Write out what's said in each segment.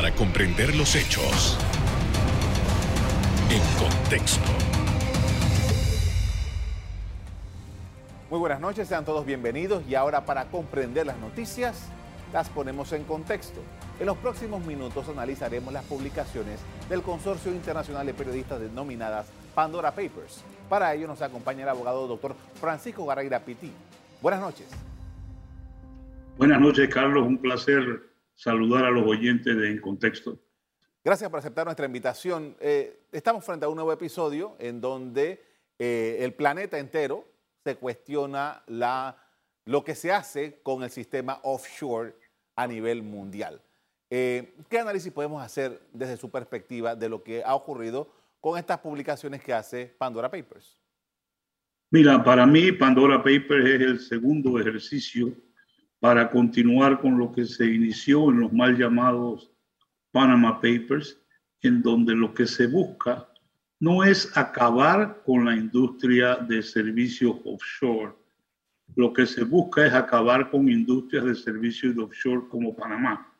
para comprender los hechos en contexto. Muy buenas noches, sean todos bienvenidos y ahora para comprender las noticias las ponemos en contexto. En los próximos minutos analizaremos las publicaciones del Consorcio Internacional de Periodistas denominadas Pandora Papers. Para ello nos acompaña el abogado doctor Francisco Garayra Pití. Buenas noches. Buenas noches, Carlos. Un placer saludar a los oyentes de En Contexto. Gracias por aceptar nuestra invitación. Eh, estamos frente a un nuevo episodio en donde eh, el planeta entero se cuestiona la, lo que se hace con el sistema offshore a nivel mundial. Eh, ¿Qué análisis podemos hacer desde su perspectiva de lo que ha ocurrido con estas publicaciones que hace Pandora Papers? Mira, para mí Pandora Papers es el segundo ejercicio para continuar con lo que se inició en los mal llamados Panama Papers, en donde lo que se busca no es acabar con la industria de servicios offshore. Lo que se busca es acabar con industrias de servicios offshore como Panamá,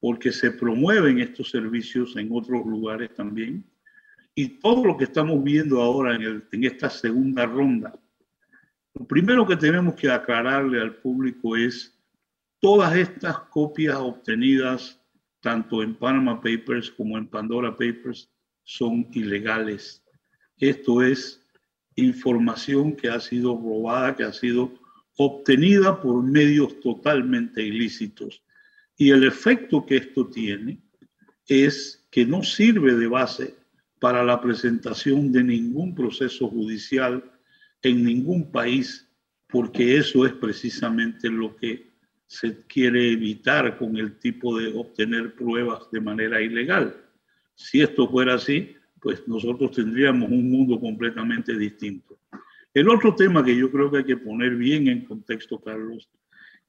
porque se promueven estos servicios en otros lugares también. Y todo lo que estamos viendo ahora en esta segunda ronda lo primero que tenemos que aclararle al público es todas estas copias obtenidas tanto en Panama Papers como en Pandora Papers son ilegales. Esto es información que ha sido robada, que ha sido obtenida por medios totalmente ilícitos. Y el efecto que esto tiene es que no sirve de base para la presentación de ningún proceso judicial en ningún país, porque eso es precisamente lo que se quiere evitar con el tipo de obtener pruebas de manera ilegal. Si esto fuera así, pues nosotros tendríamos un mundo completamente distinto. El otro tema que yo creo que hay que poner bien en contexto, Carlos,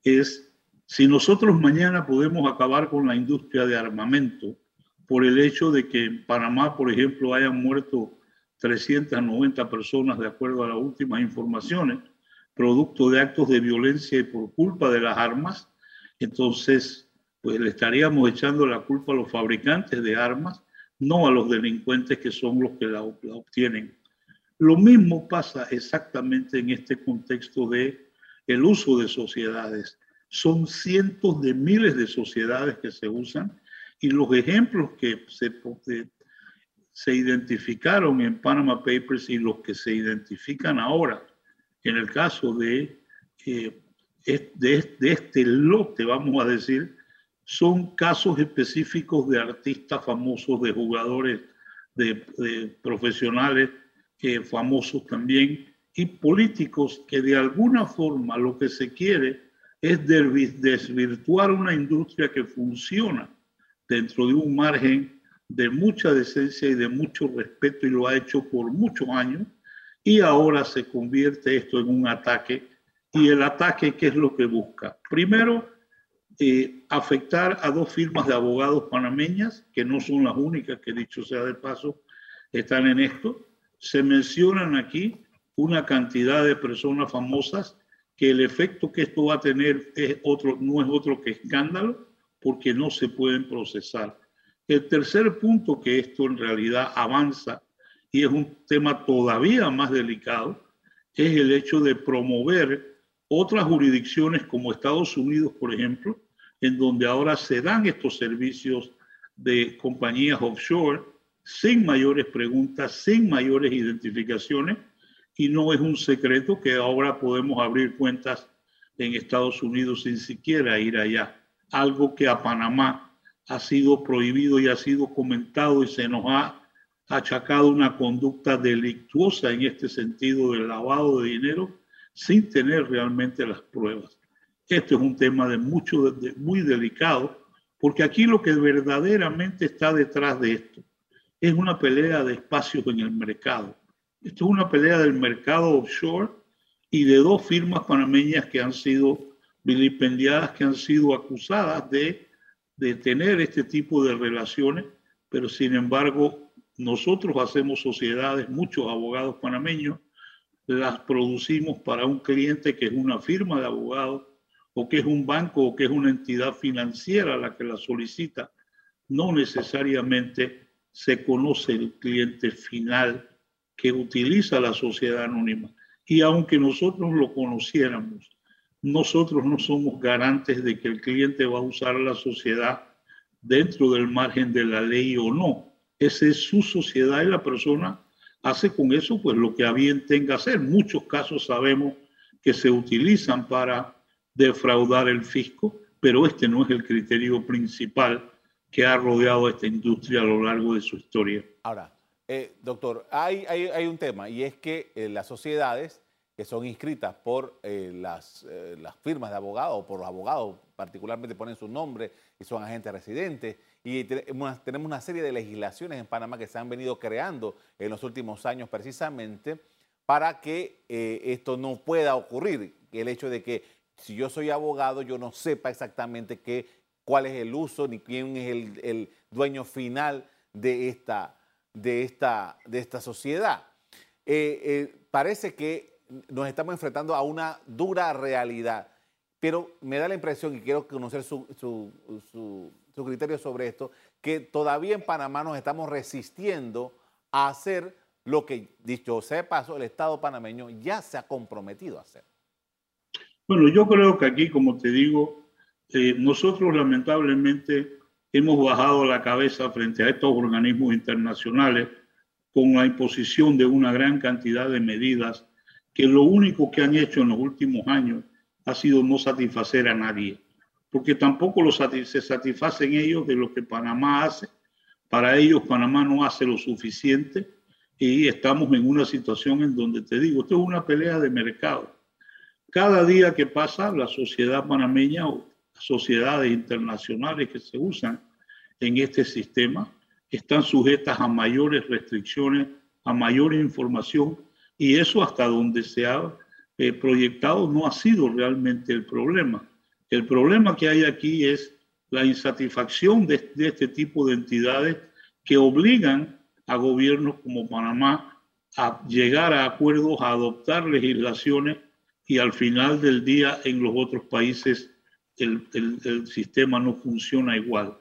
es si nosotros mañana podemos acabar con la industria de armamento por el hecho de que en Panamá, por ejemplo, hayan muerto 390 personas, de acuerdo a las últimas informaciones, producto de actos de violencia y por culpa de las armas. Entonces, pues le estaríamos echando la culpa a los fabricantes de armas, no a los delincuentes que son los que la, obtienen. Lo mismo pasa exactamente en este contexto de el uso de sociedades. Son cientos de miles de sociedades que se usan y los ejemplos que se, se identificaron en Panama Papers y los que se identifican ahora. En el caso de, eh, de, este lote, vamos a decir, son casos específicos de artistas famosos, de jugadores, de, profesionales eh, famosos también y políticos que de alguna forma lo que se quiere es desvirtuar una industria que funciona dentro de un margen de mucha decencia y de mucho respeto y lo ha hecho por muchos años y ahora se convierte esto en un ataque. Y el ataque qué es lo que busca primero eh, afectar a dos firmas de abogados panameñas que no son las únicas que dicho sea de paso están en esto. Se mencionan aquí una cantidad de personas famosas que el efecto que esto va a tener es otro no es otro que escándalo porque no se pueden procesar el tercer punto que esto en realidad avanza y es un tema todavía más delicado, es el hecho de promover otras jurisdicciones como Estados Unidos, por ejemplo, en donde ahora se dan estos servicios de compañías offshore sin mayores preguntas, sin mayores identificaciones, y no es un secreto que ahora podemos abrir cuentas en Estados Unidos sin siquiera ir allá, algo que a Panamá ha sido prohibido y ha sido comentado y se nos ha achacado una conducta delictuosa en este sentido del lavado de dinero sin tener realmente las pruebas. Esto es un tema de mucho, de, muy delicado, porque aquí lo que verdaderamente está detrás de esto es una pelea de espacios en el mercado. Esto es una pelea del mercado offshore y de dos firmas panameñas que han sido vilipendiadas, que han sido acusadas de de tener este tipo de relaciones, pero sin embargo nosotros hacemos sociedades, muchos abogados panameños, las producimos para un cliente que es una firma de abogados o que es un banco o que es una entidad financiera la que la solicita no necesariamente se conoce el cliente final que utiliza la sociedad anónima. Y aunque nosotros lo conociéramos, nosotros no somos garantes de que el cliente va a usar la sociedad dentro del margen de la ley o no. Esa es su sociedad y la persona hace con eso pues lo que a bien tenga hacer. Muchos casos sabemos que se utilizan para defraudar el fisco, pero este no es el criterio principal que ha rodeado a esta industria a lo largo de su historia. Ahora, eh, doctor, hay, un tema y es que eh, las sociedades son inscritas por eh, las, las, firmas de abogados o por los abogados, particularmente ponen su nombre y son agentes residentes, y tenemos una serie de legislaciones en Panamá que se han venido creando en los últimos años precisamente para que esto no pueda ocurrir. El hecho de que si yo soy abogado, yo no sepa exactamente qué, cuál es el uso ni quién es el, dueño final de esta, de esta, de esta sociedad. Eh, eh, parece que nos estamos enfrentando a una dura realidad, pero me da la impresión, y quiero conocer su, su criterio sobre esto, que todavía en Panamá nos estamos resistiendo a hacer lo que, dicho sea paso, el Estado panameño ya se ha comprometido a hacer. Bueno, yo creo que aquí, como te digo, eh, nosotros lamentablemente hemos bajado la cabeza frente a estos organismos internacionales con la imposición de una gran cantidad de medidas que lo único que han hecho en los últimos años ha sido no satisfacer a nadie, porque tampoco se satisfacen ellos de lo que Panamá hace. Para ellos Panamá no hace lo suficiente y estamos en una situación en donde te digo, esto es una pelea de mercado cada día que pasa, la sociedad panameña o sociedades internacionales que se usan en este sistema están sujetas a mayores restricciones, a mayor información, y eso hasta donde se ha eh, proyectado no ha sido realmente el problema. El problema que hay aquí es la insatisfacción de, este tipo de entidades que obligan a gobiernos como Panamá a llegar a acuerdos, a adoptar legislaciones y al final del día en los otros países el, el, sistema no funciona igual.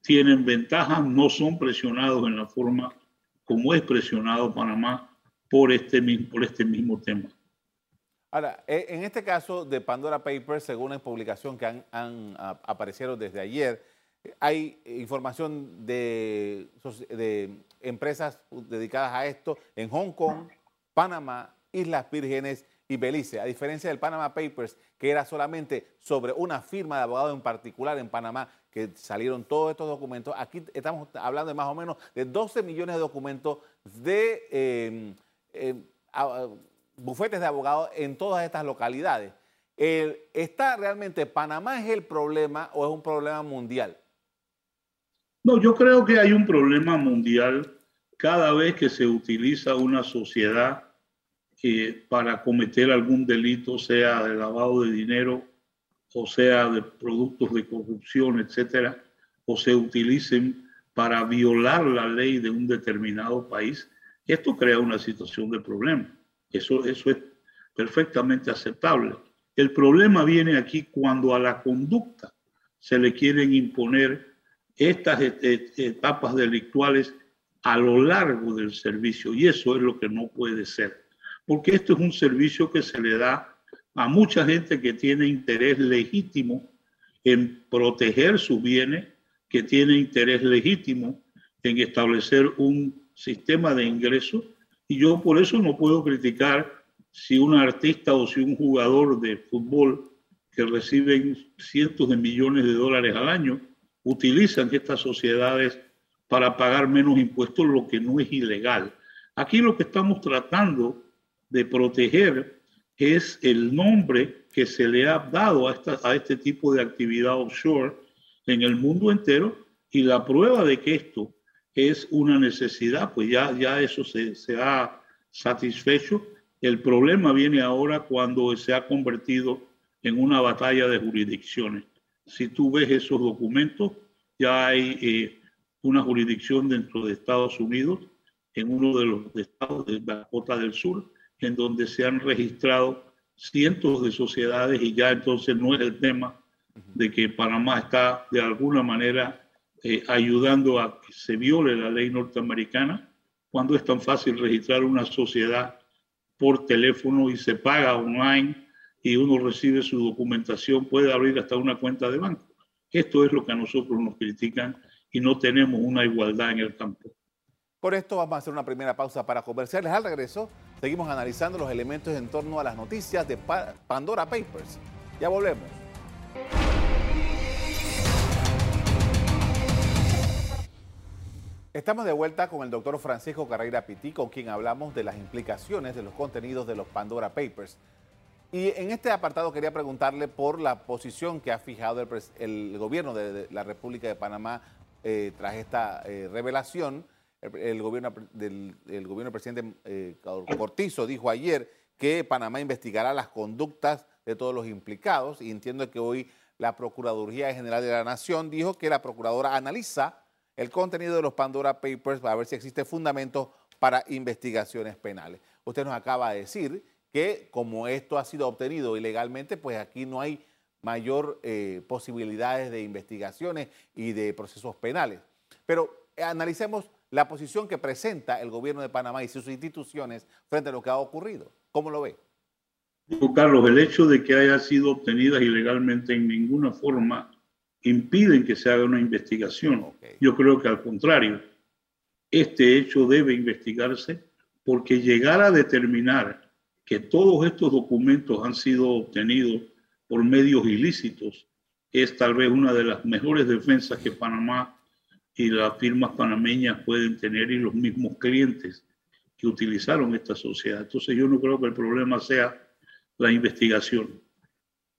Tienen ventajas, no son presionados en la forma como es presionado Panamá por este, por este mismo tema. Ahora, e, en este caso de Pandora Papers, según la publicación que han, han aparecieron desde ayer, hay información de, empresas dedicadas a esto en Hong Kong, Panamá, Islas Vírgenes y Belice, a diferencia del Panama Papers, que era solamente sobre una firma de abogado en particular en Panamá, que salieron todos estos documentos. Aquí estamos hablando de más o menos de 12 millones de documentos de em, bufetes de abogados en todas estas localidades. ¿Está realmente Panamá es el problema o es un problema mundial? No, yo creo que hay un problema mundial cada vez que se utiliza una sociedad para cometer algún delito, sea de lavado de dinero o sea de productos de corrupción, etcétera, o se utilicen para violar la ley de un determinado país, esto crea una situación de problema. Eso, eso es perfectamente aceptable. El problema viene aquí cuando a la conducta se le quieren imponer estas etapas delictuales a lo largo del servicio y eso es lo que no puede ser porque esto es un servicio que se le da a mucha gente que tiene interés legítimo en proteger sus bienes, que tiene interés legítimo en establecer un sistema de ingresos. Y yo por eso no puedo criticar si un artista o si un jugador de fútbol que reciben cientos de millones de dólares al año utilizan estas sociedades para pagar menos impuestos, lo que no es ilegal. Aquí lo que estamos tratando de proteger es el nombre que se le ha dado a, esta, a este tipo de actividad offshore en el mundo entero y la prueba de que esto es una necesidad, pues ya, ya eso se, se ha satisfecho. El problema viene ahora cuando se ha convertido en una batalla de jurisdicciones. Si tú ves esos documentos, ya hay eh, una jurisdicción dentro de Estados Unidos, en uno de los estados de Dakota del Sur, en donde se han registrado cientos de sociedades y ya entonces no es el tema de que Panamá está de alguna manera eh, ayudando a que se viole la ley norteamericana cuando es tan fácil registrar una sociedad por teléfono y se paga online y uno recibe su documentación, puede abrir hasta una cuenta de banco. Esto es lo que a nosotros nos critican y no tenemos una igualdad en el campo. Por esto vamos a hacer una primera pausa para comerciales. Al regreso, seguimos analizando los elementos en torno a las noticias de Pandora Papers. Ya volvemos. Estamos de vuelta con el doctor Francisco Carreira Pití, con quien hablamos de las implicaciones de los contenidos de los Pandora Papers. Y en este apartado quería preguntarle por la posición que ha fijado el, gobierno de, la República de Panamá eh, tras esta eh, revelación. El, gobierno del gobierno presidente eh, Cortizo dijo ayer que Panamá investigará las conductas de todos los implicados y entiendo que hoy la Procuraduría General de la Nación dijo que la Procuradora analiza el contenido de los Pandora Papers para ver si existe fundamento para investigaciones penales. Usted nos acaba de decir que como esto ha sido obtenido ilegalmente, pues aquí no hay mayor eh, posibilidades de investigaciones y de procesos penales. Pero analicemos la posición que presenta el gobierno de Panamá y sus instituciones frente a lo que ha ocurrido. ¿Cómo lo ve? Carlos, el hecho de que haya sido obtenida ilegalmente en ninguna forma impiden que se haga una investigación. Yo creo que al contrario, este hecho debe investigarse porque llegar a determinar que todos estos documentos han sido obtenidos por medios ilícitos es tal vez una de las mejores defensas que Panamá y las firmas panameñas pueden tener y los mismos clientes que utilizaron esta sociedad. Entonces yo no creo que el problema sea la investigación.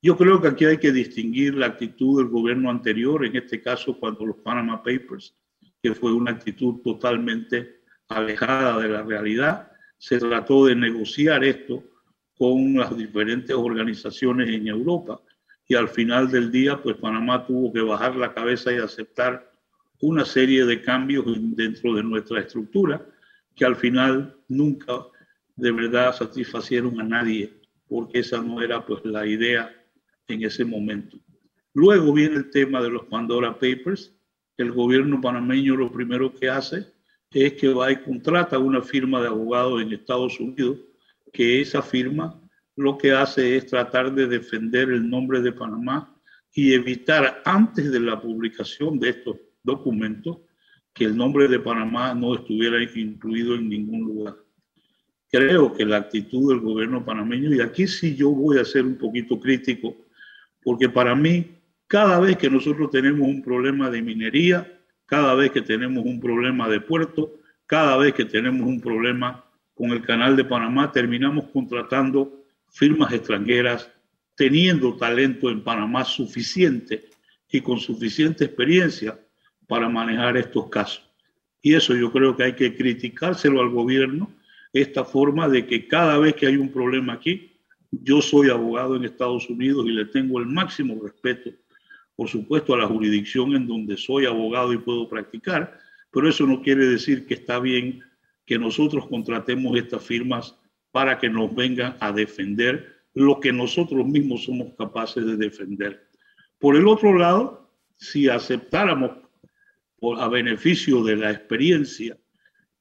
Yo creo que aquí hay que distinguir la actitud del gobierno anterior, en este caso cuando los Panama Papers, que fue una actitud totalmente alejada de la realidad, se trató de negociar esto con las diferentes organizaciones en Europa. Y al final del día, pues Panamá tuvo que bajar la cabeza y aceptar una serie de cambios dentro de nuestra estructura que al final nunca de verdad satisfacieron a nadie, porque esa no era pues la idea en ese momento. Luego viene el tema de los Pandora Papers. El gobierno panameño lo primero que hace es que va y contrata una firma de abogados en Estados Unidos, que esa firma lo que hace es tratar de defender el nombre de Panamá y evitar antes de la publicación de estos documentos que el nombre de Panamá no estuviera incluido en ningún lugar. Creo que la actitud del gobierno panameño, y aquí sí yo voy a ser un poquito crítico, porque para mí, cada vez que nosotros tenemos un problema de minería, cada vez que tenemos un problema de puerto, cada vez que tenemos un problema con el canal de Panamá, terminamos contratando firmas extranjeras teniendo talento en Panamá suficiente y con suficiente experiencia para manejar estos casos. Y eso yo creo que hay que criticárselo al gobierno, esta forma de que cada vez que hay un problema aquí, yo soy abogado en Estados Unidos y le tengo el máximo respeto, por supuesto, a la jurisdicción en donde soy abogado y puedo practicar, pero eso no quiere decir que está bien que nosotros contratemos estas firmas para que nos vengan a defender lo que nosotros mismos somos capaces de defender. Por el otro lado, si aceptáramos a beneficio de la experiencia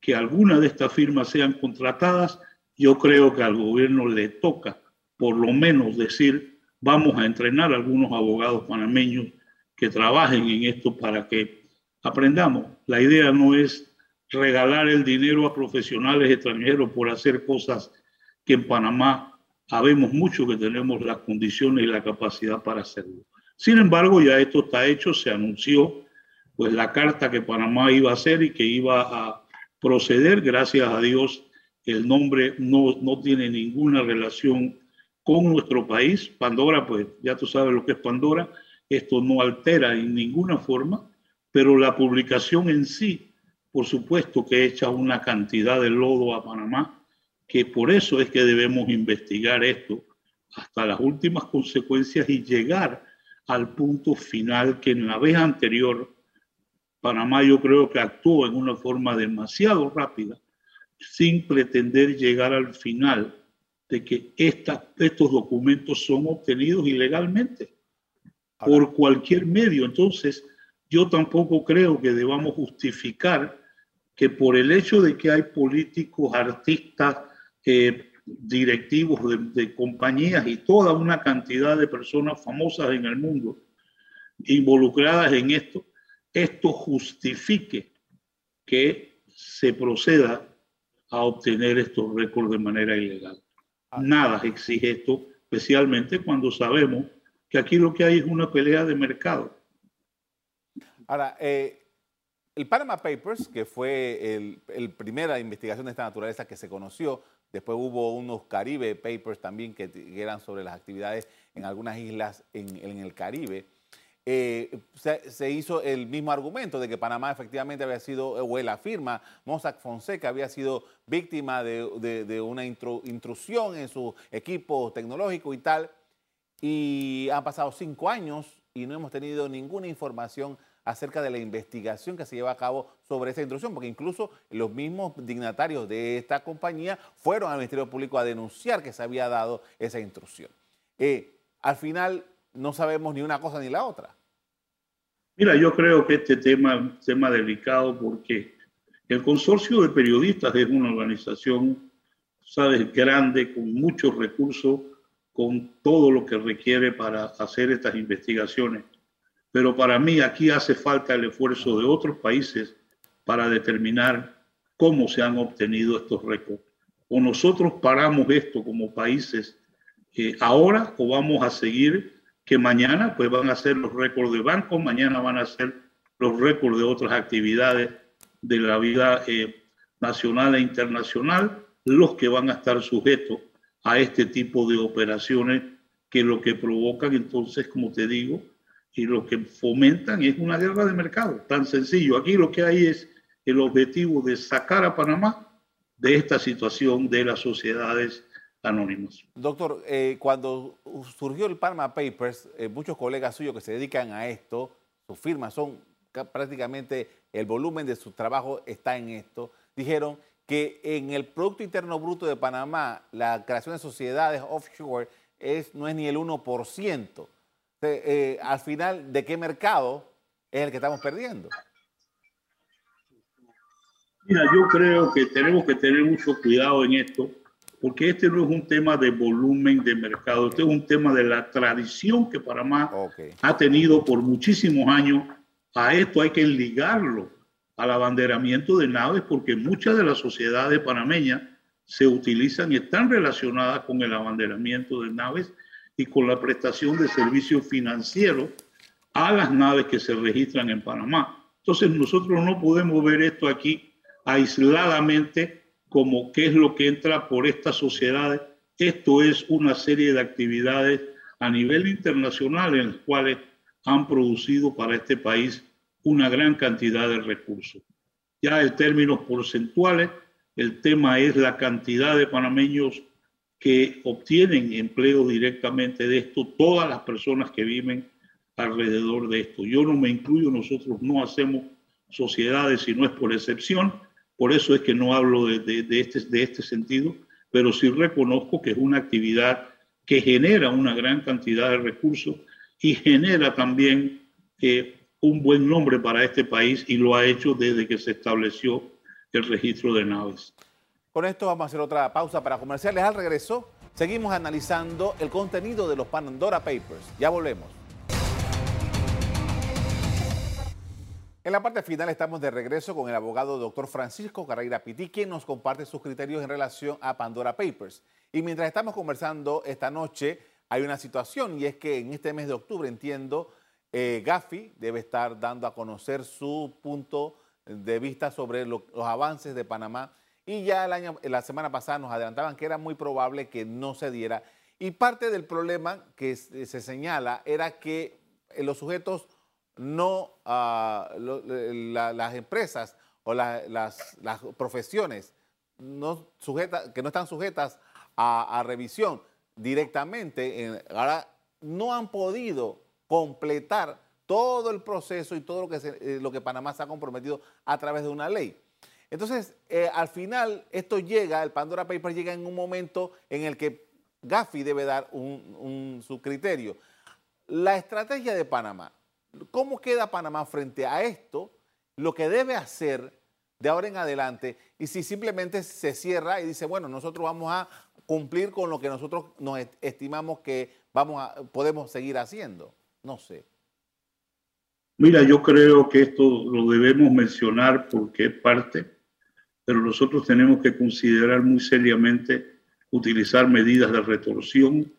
que algunas de estas firmas sean contratadas, yo creo que al gobierno le toca por lo menos decir, vamos a entrenar a algunos abogados panameños que trabajen en esto para que aprendamos. La idea no es regalar el dinero a profesionales extranjeros por hacer cosas que en Panamá sabemos mucho que tenemos las condiciones y la capacidad para hacerlo. Sin embargo, ya esto está hecho, se anunció pues la carta que Panamá iba a hacer y que iba a proceder. Gracias a Dios, el nombre no, no tiene ninguna relación con nuestro país. Pandora, pues ya tú sabes lo que es Pandora. Esto no altera en ninguna forma, pero la publicación en sí, por supuesto que echa una cantidad de lodo a Panamá, que por eso es que debemos investigar esto hasta las últimas consecuencias y llegar al punto final que en la vez anterior Panamá yo creo que actuó en una forma demasiado rápida sin pretender llegar al final de que estos documentos son obtenidos ilegalmente por cualquier medio. Entonces, yo tampoco creo que debamos justificar que por el hecho de que hay políticos, artistas, eh, directivos de, compañías y toda una cantidad de personas famosas en el mundo involucradas en esto, esto justifique que se proceda a obtener estos récords de manera ilegal. Nada exige esto, especialmente cuando sabemos que aquí lo que hay es una pelea de mercado. Ahora, eh, el Panama Papers, que fue el, primera investigación de esta naturaleza que se conoció, después hubo unos Caribe Papers también que, eran sobre las actividades en algunas islas en, el Caribe. Eh, se, hizo el mismo argumento de que Panamá efectivamente había sido, o la firma Mossack Fonseca había sido víctima de, una intrusión en su equipo tecnológico y tal. Y han pasado cinco años y no hemos tenido ninguna información acerca de la investigación que se lleva a cabo sobre esa intrusión, porque incluso los mismos dignatarios de esta compañía fueron al Ministerio Público a denunciar que se había dado esa intrusión. Eh, al final no sabemos ni una cosa ni la otra. Mira, yo creo que este tema es un tema delicado porque el consorcio de periodistas es una organización, sabes, grande, con muchos recursos, con todo lo que requiere para hacer estas investigaciones. Pero para mí aquí hace falta el esfuerzo de otros países para determinar cómo se han obtenido estos récords. O nosotros paramos esto como países eh, ahora o vamos a seguir que mañana pues van a ser los récords de banco, mañana van a ser los récords de otras actividades de la vida eh, nacional e internacional, los que van a estar sujetos a este tipo de operaciones que lo que provocan entonces, como te digo, y lo que fomentan es una guerra de mercado, tan sencillo. Aquí lo que hay es el objetivo de sacar a Panamá de esta situación de las sociedades Doctor, eh, cuando surgió el Panama Papers, eh, muchos colegas suyos que se dedican a esto, sus firmas son prácticamente el volumen de su trabajo está en esto, dijeron que en el Producto Interno Bruto de Panamá la creación de sociedades offshore es, no es ni el 1%. Eh, al final, ¿de qué mercado es el que estamos perdiendo? Mira, yo creo que tenemos que tener mucho cuidado en esto, porque este no es un tema de volumen de mercado, este es un tema de la tradición que Panamá ha tenido por muchísimos años. A esto hay que ligarlo al abanderamiento de naves, porque muchas de las sociedades panameñas se utilizan y están relacionadas con el abanderamiento de naves y con la prestación de servicios financieros a las naves que se registran en Panamá. Entonces nosotros no podemos ver esto aquí aisladamente como qué es lo que entra por estas sociedades. Esto es una serie de actividades a nivel internacional en las cuales han producido para este país una gran cantidad de recursos. Ya en términos porcentuales, el tema es la cantidad de panameños que obtienen empleo directamente de esto, todas las personas que viven alrededor de esto. Yo no me incluyo, nosotros no hacemos sociedades si no es por excepción, por eso es que no hablo de, este, de este sentido, pero sí reconozco que es una actividad que genera una gran cantidad de recursos y genera también eh, un buen nombre para este país y lo ha hecho desde que se estableció el registro de naves. Con esto vamos a hacer otra pausa para comerciales. Al regreso, seguimos analizando el contenido de los Pandora Papers. Ya volvemos. En la parte final estamos de regreso con el abogado doctor Francisco Carreira Piti, quien nos comparte sus criterios en relación a Pandora Papers. Y mientras estamos conversando esta noche, hay una situación y es que en este mes de octubre, entiendo, eh, Gafi debe estar dando a conocer su punto de vista sobre los avances de Panamá y ya la semana pasada nos adelantaban que era muy probable que no se diera. Y parte del problema que se señala era que eh, los sujetos no, ah, las empresas o las, profesiones que no están sujetas a, revisión directamente, ahora no han podido completar todo el proceso y todo lo que, eh, lo que Panamá se ha comprometido a través de una ley. Entonces, eh, al final, esto llega, el Pandora Papers llega en un momento en el que Gafi debe dar su criterio. La estrategia de Panamá, ¿Cómo queda Panamá frente a esto? Lo que debe hacer de ahora en adelante y si simplemente se cierra y dice, bueno, nosotros vamos a cumplir con lo que nosotros nos estimamos que vamos a, podemos seguir haciendo. No sé. Mira, yo creo que esto lo debemos mencionar porque es parte, pero nosotros tenemos que considerar muy seriamente utilizar medidas de retorsión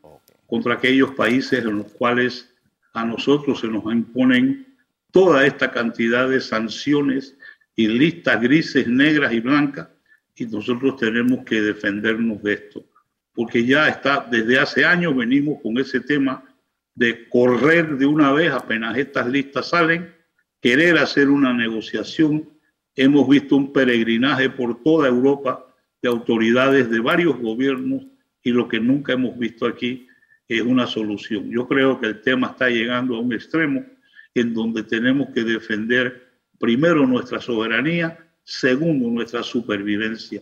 contra aquellos países en los cuales a nosotros se nos imponen toda esta cantidad de sanciones y listas grises, negras y blancas, y nosotros tenemos que defendernos de esto, porque ya está, desde hace años venimos con ese tema de correr de una vez apenas estas listas salen, querer hacer una negociación. Hemos visto un peregrinaje por toda Europa de autoridades de varios gobiernos y lo que nunca hemos visto aquí es una solución. Yo creo que el tema está llegando a un extremo en donde tenemos que defender primero nuestra soberanía, segundo nuestra supervivencia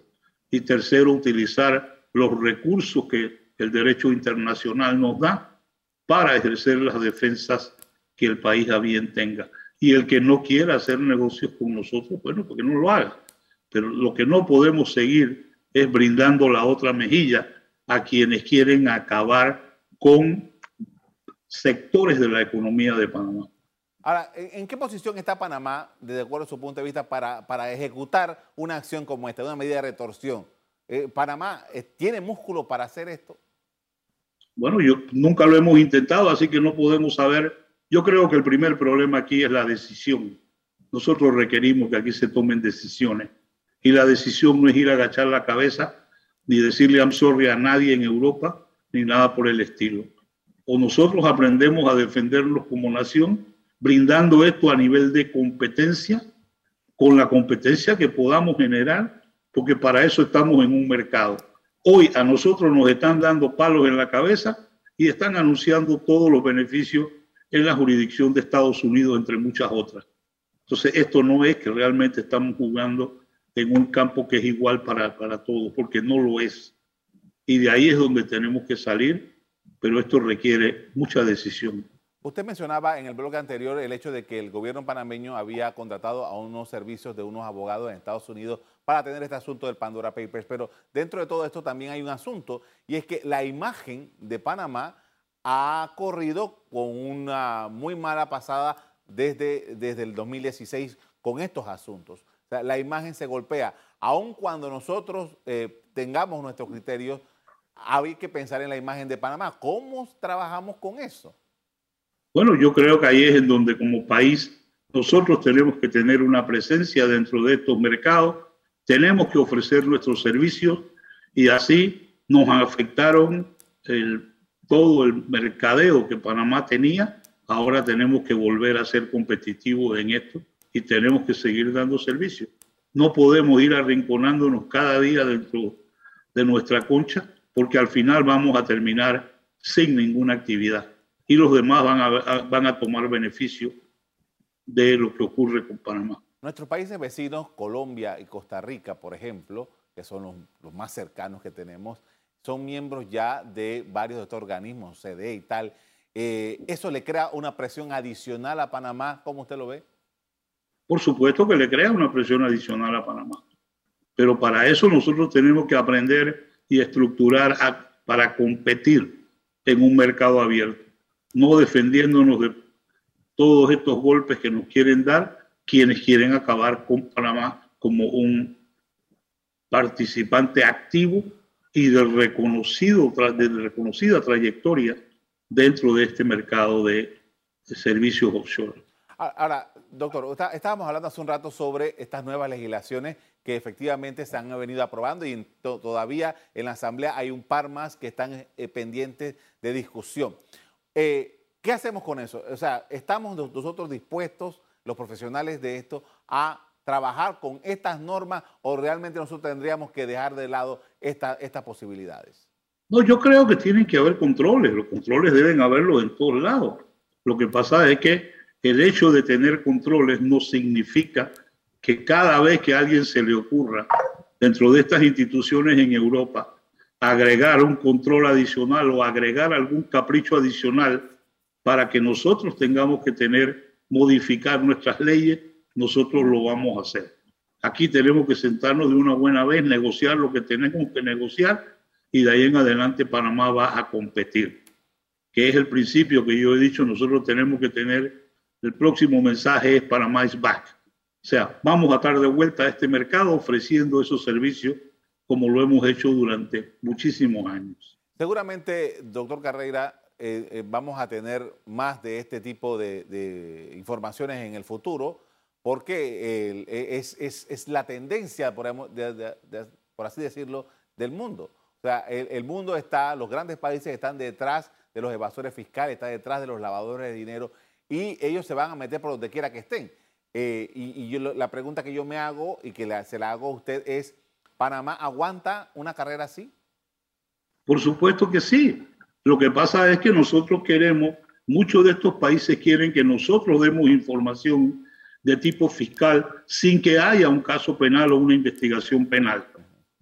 y tercero utilizar los recursos que el derecho internacional nos da para ejercer las defensas que el país a bien tenga. Y el que no quiera hacer negocios con nosotros, bueno, porque no lo haga. Pero lo que no podemos seguir es brindando la otra mejilla a quienes quieren acabar con sectores de la economía de Panamá. Ahora, ¿en qué posición está Panamá, desde acuerdo a su punto de vista, para, para ejecutar una acción como esta, una medida de retorsión? Eh, ¿Panamá eh, tiene músculo para hacer esto? Bueno, yo nunca lo hemos intentado, así que no podemos saber. Yo creo que el primer problema aquí es la decisión. Nosotros requerimos que aquí se tomen decisiones. Y la decisión no es ir a agachar la cabeza ni decirle I'm sorry a nadie en Europa, ni nada por el estilo. O nosotros aprendemos a defendernos como nación, brindando esto a nivel de competencia, con la competencia que podamos generar, porque para eso estamos en un mercado. Hoy a nosotros nos están dando palos en la cabeza y están anunciando todos los beneficios en la jurisdicción de Estados Unidos, entre muchas otras. Entonces, esto no es que realmente estamos jugando en un campo que es igual para, para todos, porque no lo es. Y de ahí es donde tenemos que salir, pero esto requiere mucha decisión. Usted mencionaba en el bloque anterior el hecho de que el gobierno panameño había contratado a unos servicios de unos abogados en Estados Unidos para atender este asunto del Pandora Papers, pero dentro de todo esto también hay un asunto y es que la imagen de Panamá ha corrido con una muy mala pasada desde, desde el 2016 con estos asuntos la imagen se golpea. Aun cuando nosotros eh, tengamos nuestros criterios, hay que pensar en la imagen de Panamá. ¿Cómo trabajamos con eso? Bueno, yo creo que ahí es en donde como país nosotros tenemos que tener una presencia dentro de estos mercados, tenemos que ofrecer nuestros servicios y así nos afectaron todo el mercadeo que Panamá tenía. Ahora tenemos que volver a ser competitivos en esto y tenemos que seguir dando servicio. No podemos ir arrinconándonos cada día dentro de nuestra concha porque al final vamos a terminar sin ninguna actividad y los demás van a, van a tomar beneficio de lo que ocurre con Panamá. Nuestros países vecinos, Colombia y Costa Rica, por ejemplo, que son los, más cercanos que tenemos, son miembros ya de varios de estos organismos, CDE y tal. Eh, ¿Eso le crea una presión adicional a Panamá? ¿Cómo usted lo ve? por supuesto que le crea una presión adicional a Panamá. Pero para eso nosotros tenemos que aprender y estructurar para competir en un mercado abierto, no defendiéndonos de todos estos golpes que nos quieren dar quienes quieren acabar con Panamá como un participante activo y de, reconocido, de reconocida trayectoria dentro de este mercado de, de servicios offshore. Ahora, doctor, estábamos hablando hace un rato sobre estas nuevas legislaciones que efectivamente se han venido aprobando y todavía en la Asamblea hay un par más que están eh, pendientes de discusión. Eh, ¿Qué hacemos con eso? O sea, ¿estamos nosotros dispuestos, los profesionales de esto, a trabajar con estas normas o realmente nosotros tendríamos que dejar de lado estas posibilidades? No, yo creo que tienen que haber controles. Los controles deben haberlos en todos lados. Lo que pasa es que el hecho de tener controles no significa que cada vez que a alguien se le ocurra dentro de estas instituciones en Europa agregar un control adicional o agregar algún capricho adicional para que nosotros tengamos que tener modificar nuestras leyes, nosotros lo vamos a hacer. Aquí tenemos que sentarnos de una buena vez, negociar lo que tenemos que negociar y de ahí en adelante Panamá va a competir, que es el principio que yo he dicho, nosotros tenemos que tener, el próximo mensaje es Panamá is back. O sea, vamos a estar de vuelta a este mercado ofreciendo esos servicios como lo hemos hecho durante muchísimos años. Seguramente, doctor Carreira, eh, eh, vamos a tener más de este tipo de, informaciones en el futuro, porque e, es, la tendencia, por, así decirlo, del mundo. O sea, el, mundo está, los grandes países están detrás de los evasores fiscales, están detrás de los lavadores de dinero y ellos se van a meter por donde quiera que estén. Eh, y, la pregunta que yo me hago y que se la hago a usted es, ¿Panamá aguanta una carrera así? Por supuesto que sí. Lo que pasa es que nosotros queremos, muchos de estos países quieren que nosotros demos información de tipo fiscal sin que haya un caso penal o una investigación penal.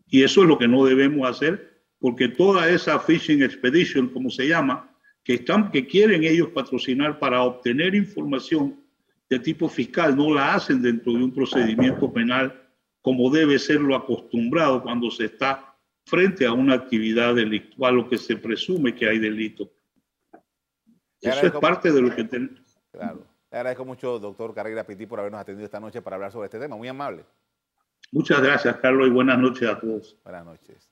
Y eso es lo que no debemos hacer, porque toda esa fishing expedition, como se llama, que, están, que quieren ellos patrocinar para obtener información de tipo fiscal, no la hacen dentro de un procedimiento penal como debe ser lo acostumbrado cuando se está frente a una actividad delictual o que se presume que hay delito. Eso es parte de lo que tenemos. Claro. Le agradezco mucho, doctor Carrera Pití, por habernos atendido esta noche para hablar sobre este tema. Muy amable. Muchas gracias, Carlos, y buenas noches a todos. Buenas noches.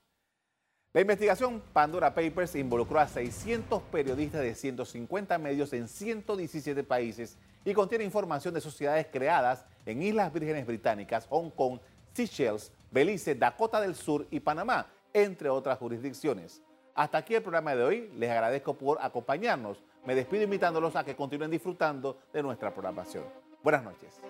La investigación Pandora Papers involucró a 600 periodistas de 150 medios en 117 países y contiene información de sociedades creadas en Islas Vírgenes Británicas, Hong Kong, Seychelles, Belice, Dakota del Sur y Panamá, entre otras jurisdicciones. Hasta aquí el programa de hoy. Les agradezco por acompañarnos. Me despido invitándolos a que continúen disfrutando de nuestra programación. Buenas noches.